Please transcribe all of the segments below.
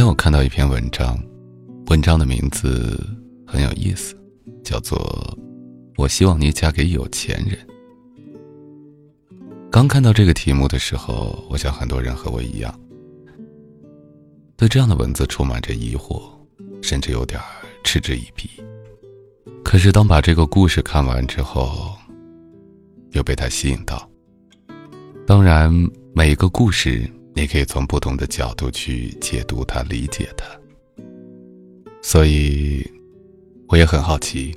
今天我看到一篇文章，文章的名字很有意思，叫做《我希望你嫁给有钱人》。刚看到这个题目的时候，我想很多人和我一样，对这样的文字充满着疑惑，甚至有点嗤之以鼻。可是当把这个故事看完之后，又被它吸引到。当然，每一个故事。你可以从不同的角度去解读它、理解它，所以我也很好奇，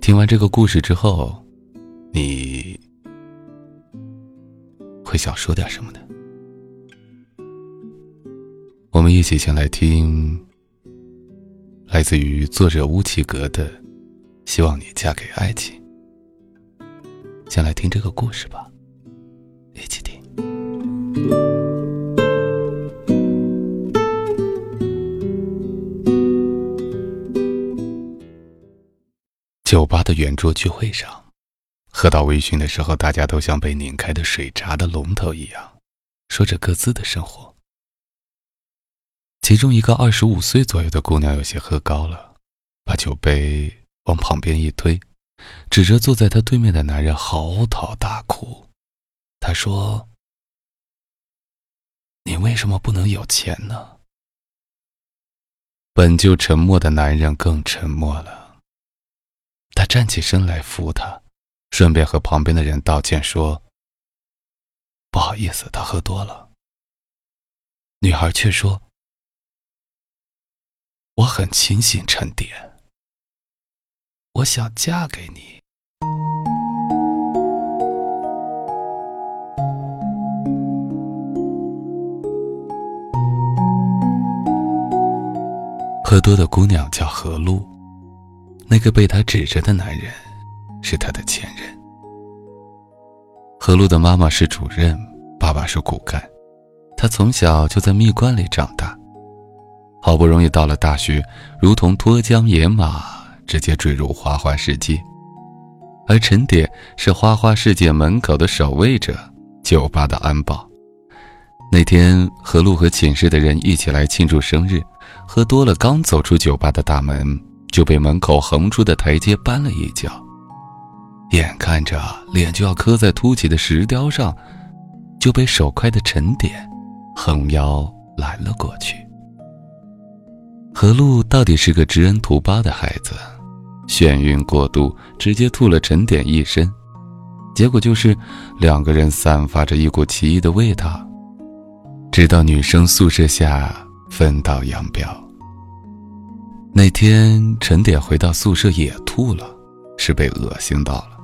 听完这个故事之后，你会想说点什么呢？我们一起先来听来自于作者乌奇格的《希望你嫁给爱情》，先来听这个故事吧，一起听。酒吧的圆桌聚会上，喝到微醺的时候，大家都像被拧开的水闸的龙头一样，说着各自的生活。其中一个二十五岁左右的姑娘有些喝高了，把酒杯往旁边一推，指着坐在她对面的男人嚎啕大哭。她说：“你为什么不能有钱呢？”本就沉默的男人更沉默了。他站起身来扶她，顺便和旁边的人道歉说：“不好意思，他喝多了。”女孩却说：“我很清醒沉淀，我想嫁给你。”喝多的姑娘叫何露。那个被他指着的男人，是他的前任。何露的妈妈是主任，爸爸是骨干，他从小就在蜜罐里长大，好不容易到了大学，如同脱缰野马，直接坠入花花世界。而陈典是花花世界门口的守卫者，酒吧的安保。那天，何露和寝室的人一起来庆祝生日，喝多了，刚走出酒吧的大门。就被门口横出的台阶绊了一脚，眼看着脸就要磕在凸起的石雕上，就被手快的陈典横腰拦了过去。何露到底是个知恩图报的孩子，眩晕过度，直接吐了陈典一身，结果就是两个人散发着一股奇异的味道，直到女生宿舍下分道扬镳。那天，陈典回到宿舍也吐了，是被恶心到了，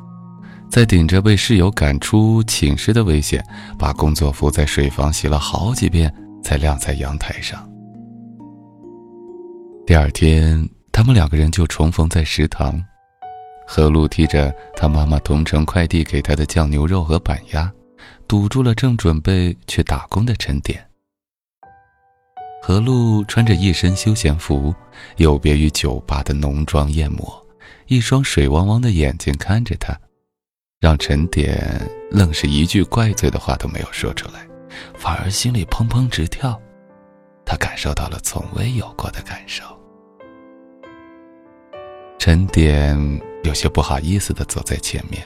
在顶着被室友赶出寝室的危险，把工作服在水房洗了好几遍才晾在阳台上。第二天，他们两个人就重逢在食堂，何露提着他妈妈同城快递给他的酱牛肉和板鸭，堵住了正准备去打工的陈典。何露穿着一身休闲服，有别于酒吧的浓妆艳抹，一双水汪汪的眼睛看着他，让陈典愣是一句怪罪的话都没有说出来，反而心里砰砰直跳。他感受到了从未有过的感受。陈典有些不好意思的走在前面，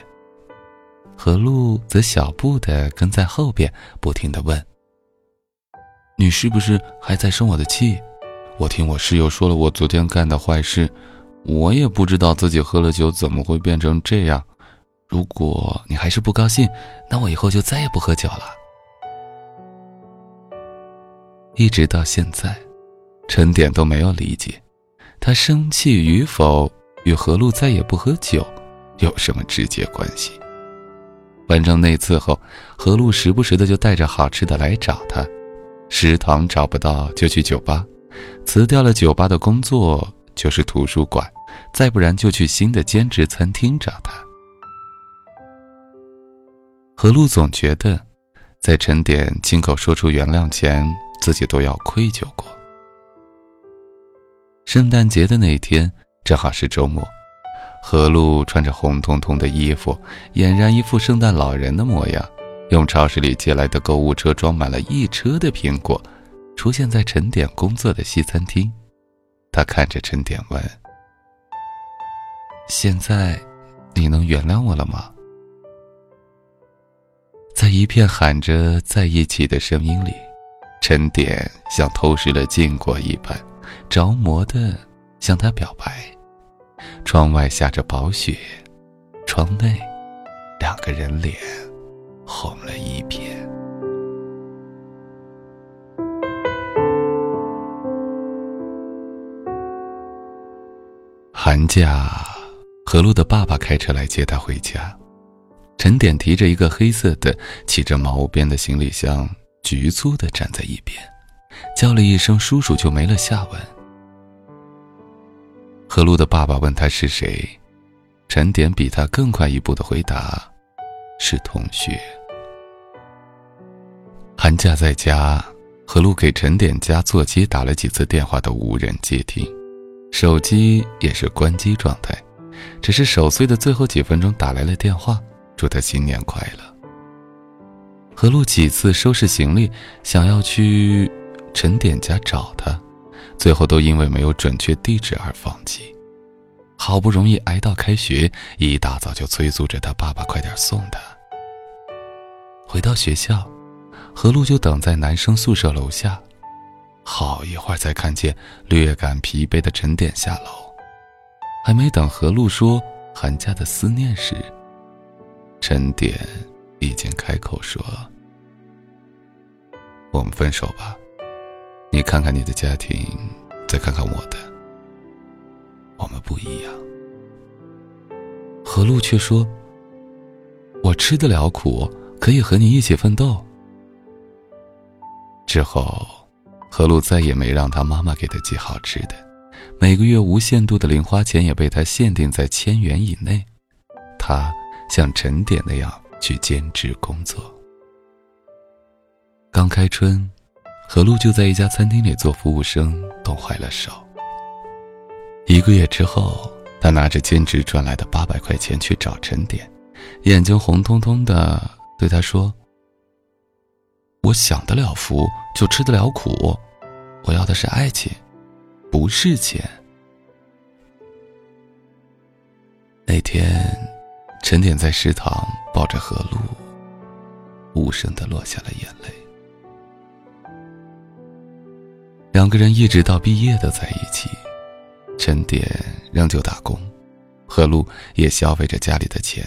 何露则小步的跟在后边，不停的问。你是不是还在生我的气？我听我室友说了我昨天干的坏事，我也不知道自己喝了酒怎么会变成这样。如果你还是不高兴，那我以后就再也不喝酒了。一直到现在，陈典都没有理解，他生气与否与何露再也不喝酒有什么直接关系。反正那次后，何露时不时的就带着好吃的来找他。食堂找不到就去酒吧，辞掉了酒吧的工作就是图书馆，再不然就去新的兼职餐厅找他。何露总觉得，在陈典亲口说出原谅前，自己都要愧疚过。圣诞节的那天正好是周末，何露穿着红彤彤的衣服，俨然一副圣诞老人的模样。用超市里借来的购物车装满了一车的苹果，出现在陈典工作的西餐厅。他看着陈典问：“现在，你能原谅我了吗？”在一片喊着在一起的声音里，陈典像偷食了禁果一般，着魔的向他表白。窗外下着薄雪，窗内两个人脸红了一片。寒假，何璐的爸爸开车来接他回家。陈典提着一个黑色的、起着毛边的行李箱，局促的站在一边，叫了一声“叔叔”，就没了下文。何璐的爸爸问他是谁，陈典比他更快一步的回答：“是同学。”寒假在家，何璐给陈典家座机打了几次电话，都无人接听。手机也是关机状态，只是守岁的最后几分钟打来了电话，祝他新年快乐。何璐几次收拾行李，想要去陈典家找他，最后都因为没有准确地址而放弃。好不容易挨到开学，一大早就催促着他爸爸快点送他。回到学校，何璐就等在男生宿舍楼下。好一会儿才看见略感疲惫的陈典下楼，还没等何璐说寒假的思念时，陈典已经开口说：“我们分手吧，你看看你的家庭，再看看我的，我们不一样。”何璐却说：“我吃得了苦，可以和你一起奋斗。”之后。何璐再也没让他妈妈给他寄好吃的，每个月无限度的零花钱也被他限定在千元以内。他像陈典那样去兼职工作。刚开春，何璐就在一家餐厅里做服务生，冻坏了手。一个月之后，他拿着兼职赚来的八百块钱去找陈典，眼睛红彤彤的对他说。我享得了福，就吃得了苦。我要的是爱情，不是钱。那天，陈典在食堂抱着何璐，无声的落下了眼泪。两个人一直到毕业都在一起，陈典仍旧打工，何璐也消费着家里的钱。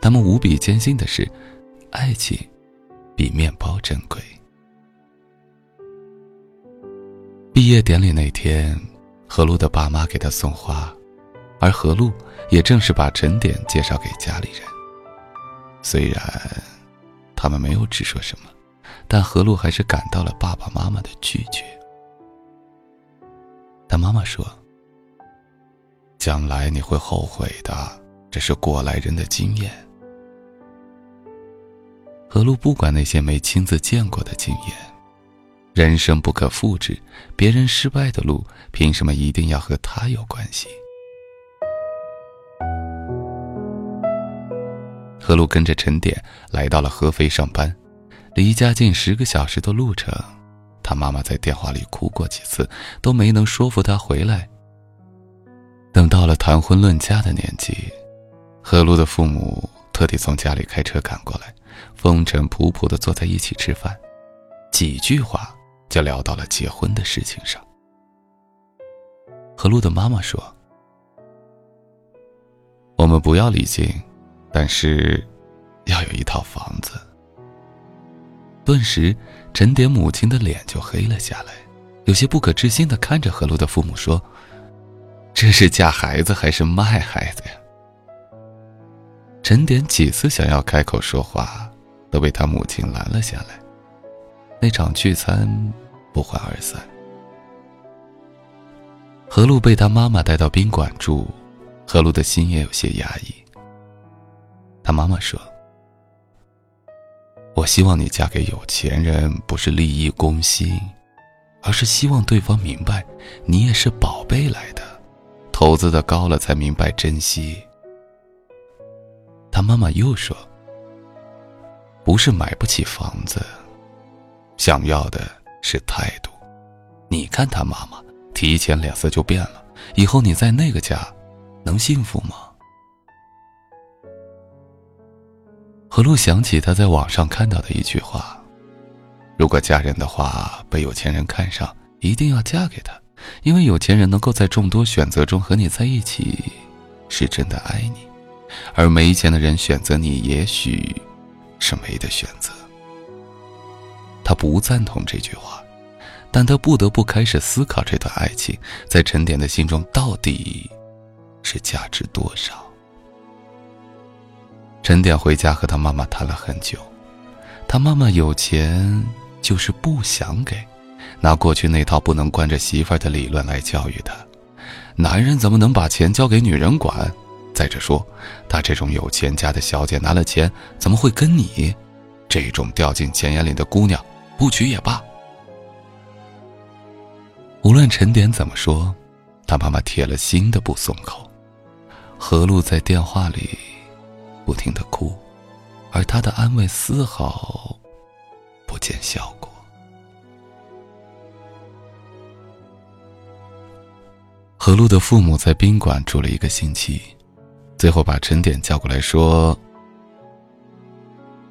他们无比坚信的是，爱情。比面包珍贵。毕业典礼那天，何璐的爸妈给他送花，而何璐也正是把陈典介绍给家里人。虽然他们没有直说什么，但何璐还是感到了爸爸妈妈的拒绝。但妈妈说：“将来你会后悔的，这是过来人的经验。”何璐不管那些没亲自见过的经验，人生不可复制，别人失败的路，凭什么一定要和他有关系？何璐跟着陈典来到了合肥上班，离家近十个小时的路程，他妈妈在电话里哭过几次，都没能说服他回来。等到了谈婚论嫁的年纪，何璐的父母特地从家里开车赶过来。风尘仆仆的坐在一起吃饭，几句话就聊到了结婚的事情上。何璐的妈妈说：“我们不要离境，但是要有一套房子。”顿时，陈典母亲的脸就黑了下来，有些不可置信的看着何璐的父母说：“这是嫁孩子还是卖孩子呀？”陈典几次想要开口说话。都被他母亲拦了下来。那场聚餐不欢而散。何璐被他妈妈带到宾馆住，何璐的心也有些压抑。他妈妈说：“我希望你嫁给有钱人，不是利益攻心，而是希望对方明白，你也是宝贝来的，投资的高了才明白珍惜。”他妈妈又说。不是买不起房子，想要的是态度。你看他妈妈提前脸色就变了，以后你在那个家能幸福吗？何璐想起他在网上看到的一句话：“如果嫁人的话，被有钱人看上，一定要嫁给他，因为有钱人能够在众多选择中和你在一起，是真的爱你；而没钱的人选择你，也许是没得选择。”他不赞同这句话，但他不得不开始思考这段爱情在陈典的心中到底是价值多少。陈典回家和他妈妈谈了很久，他妈妈有钱就是不想给，拿过去那套不能惯着媳妇儿的理论来教育他。男人怎么能把钱交给女人管？再者说，他这种有钱家的小姐拿了钱，怎么会跟你这种掉进钱眼里的姑娘不娶也罢？无论陈典怎么说，他妈妈铁了心的不松口。何璐在电话里。不停的哭，而他的安慰丝毫不见效果。何璐的父母在宾馆住了一个星期，最后把陈典叫过来说：“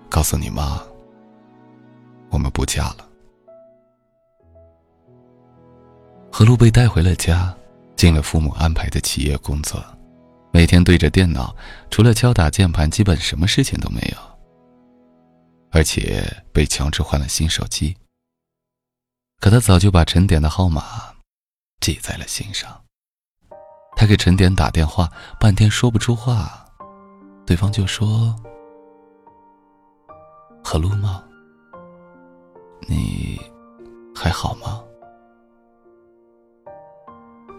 告诉你妈，我们不嫁了。”何璐被带回了家，进了父母安排的企业工作。每天对着电脑，除了敲打键盘，基本什么事情都没有。而且被强制换了新手机。可他早就把陈典的号码记在了心上。他给陈典打电话，半天说不出话，对方就说：“何璐吗？你还好吗？”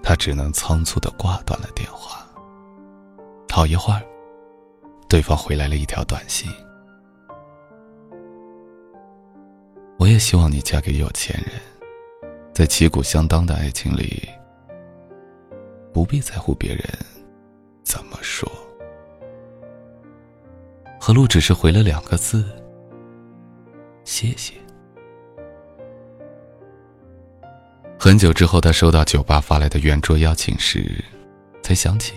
他只能仓促的挂断了电话。好一会儿，对方回来了一条短信：“我也希望你嫁给有钱人，在旗鼓相当的爱情里，不必在乎别人怎么说。”何璐只是回了两个字：“谢谢。”很久之后，他收到酒吧发来的圆桌邀请时，才想起。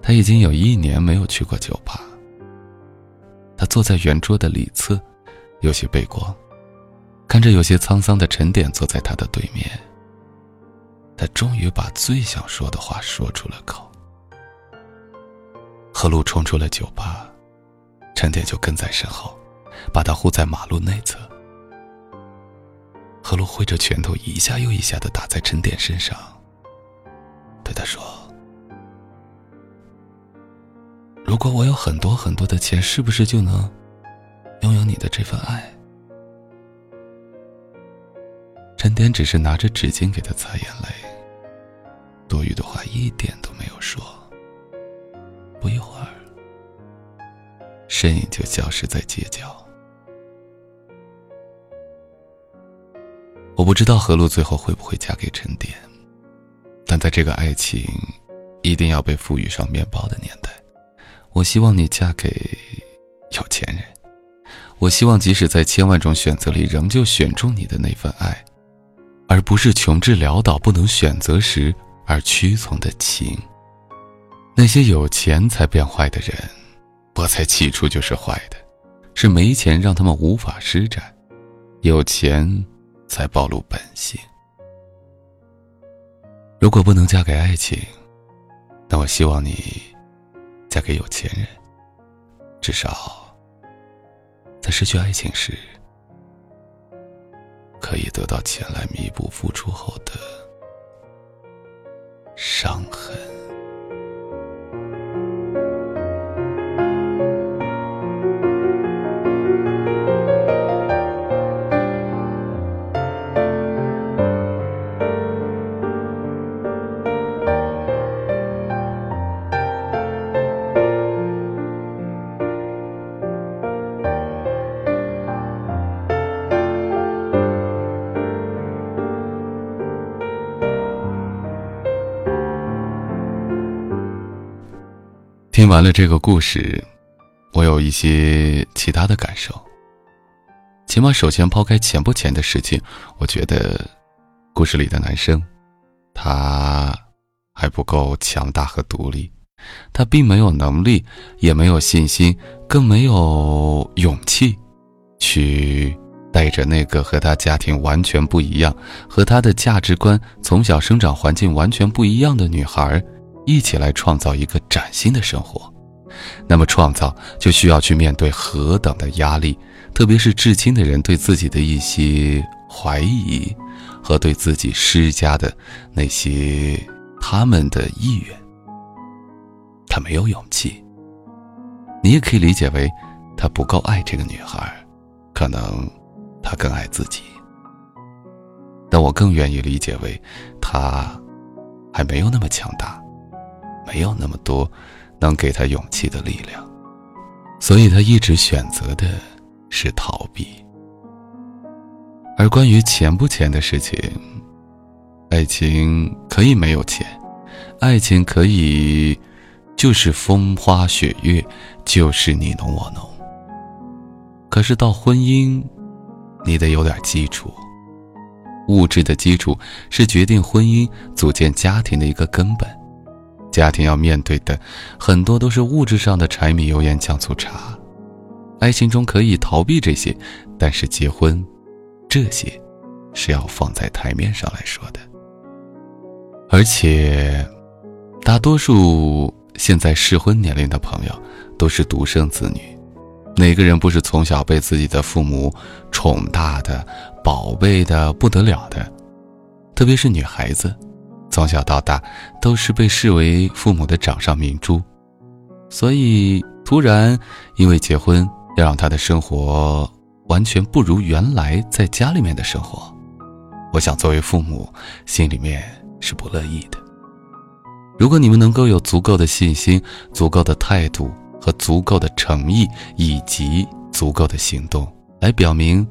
他已经有一年没有去过酒吧。他坐在圆桌的里侧，有些背光，看着有些沧桑的陈典坐在他的对面。他终于把最想说的话说出了口。何璐冲出了酒吧，陈典就跟在身后，把他护在马路内侧。何璐挥着拳头，一下又一下的打在陈典身上，对他说。如果我有很多很多的钱，是不是就能拥有你的这份爱？陈典只是拿着纸巾给他擦眼泪，多余的话一点都没有说。不一会儿，身影就消失在街角。我不知道何璐最后会不会嫁给陈典，但在这个爱情一定要被赋予上面包的年代。我希望你嫁给有钱人，我希望即使在千万种选择里，仍旧选中你的那份爱，而不是穷至潦倒不能选择时而屈从的情。那些有钱才变坏的人，我才起初就是坏的，是没钱让他们无法施展，有钱才暴露本性。如果不能嫁给爱情，那我希望你。嫁给有钱人，至少在失去爱情时，可以得到钱来弥补付出后的伤痕。听完了这个故事，我有一些其他的感受。起码首先抛开钱不钱的事情，我觉得，故事里的男生，他还不够强大和独立，他并没有能力，也没有信心，更没有勇气，去带着那个和他家庭完全不一样、和他的价值观、从小生长环境完全不一样的女孩，一起来创造一个崭新的生活。那么，创造就需要去面对何等的压力。特别是至亲的人对自己的一些怀疑，和对自己施加的那些他们的意愿，他没有勇气。你也可以理解为，他不够爱这个女孩，可能他更爱自己。但我更愿意理解为，他还没有那么强大，没有那么多能给他勇气的力量，所以他一直选择的。是逃避，而关于钱不钱的事情，爱情可以没有钱，爱情可以就是风花雪月，就是你侬我侬。可是到婚姻，你得有点基础，物质的基础是决定婚姻、组建家庭的一个根本。家庭要面对的很多都是物质上的柴米油盐酱醋茶。爱情中可以逃避这些，但是结婚，这些是要放在台面上来说的。而且，大多数现在适婚年龄的朋友都是独生子女，哪个人不是从小被自己的父母宠大的、宝贝的不得了的？特别是女孩子，从小到大都是被视为父母的掌上明珠，所以突然因为结婚。要让他的生活完全不如原来在家里面的生活，我想作为父母心里面是不乐意的。如果你们能够有足够的信心、足够的态度和足够的诚意，以及足够的行动，来表明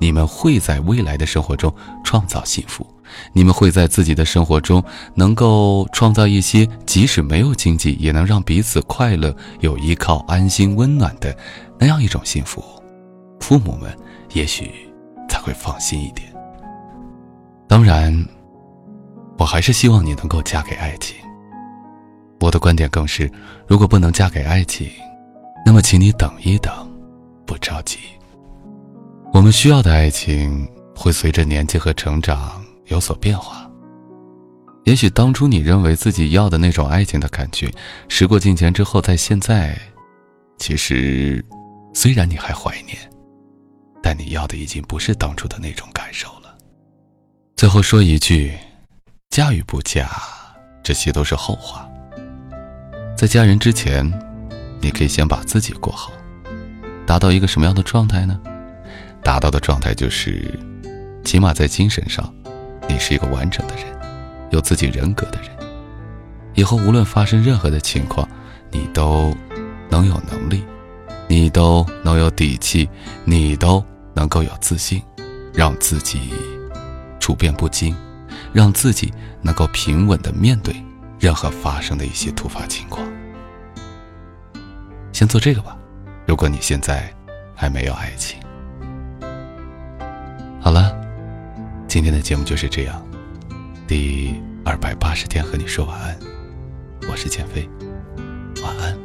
你们会在未来的生活中创造幸福，你们会在自己的生活中能够创造一些即使没有经济也能让彼此快乐、有依靠、安心、温暖的。那样一种幸福，父母们也许才会放心一点。当然，我还是希望你能够嫁给爱情。我的观点更是，如果不能嫁给爱情，那么请你等一等，不着急。我们需要的爱情会随着年纪和成长有所变化。也许当初你认为自己要的那种爱情的感觉，时过境迁之后，在现在，其实。虽然你还怀念，但你要的已经不是当初的那种感受了。最后说一句，嫁与不嫁，这些都是后话。在嫁人之前，你可以先把自己过好，达到一个什么样的状态呢？达到的状态就是，起码在精神上，你是一个完整的人，有自己人格的人。以后无论发生任何的情况，你都能有能力。你都能有底气，你都能够有自信，让自己处变不惊，让自己能够平稳的面对任何发生的一些突发情况。先做这个吧，如果你现在还没有爱情。好了，今天的节目就是这样。第二百八十天，和你说晚安。我是减肥，晚安。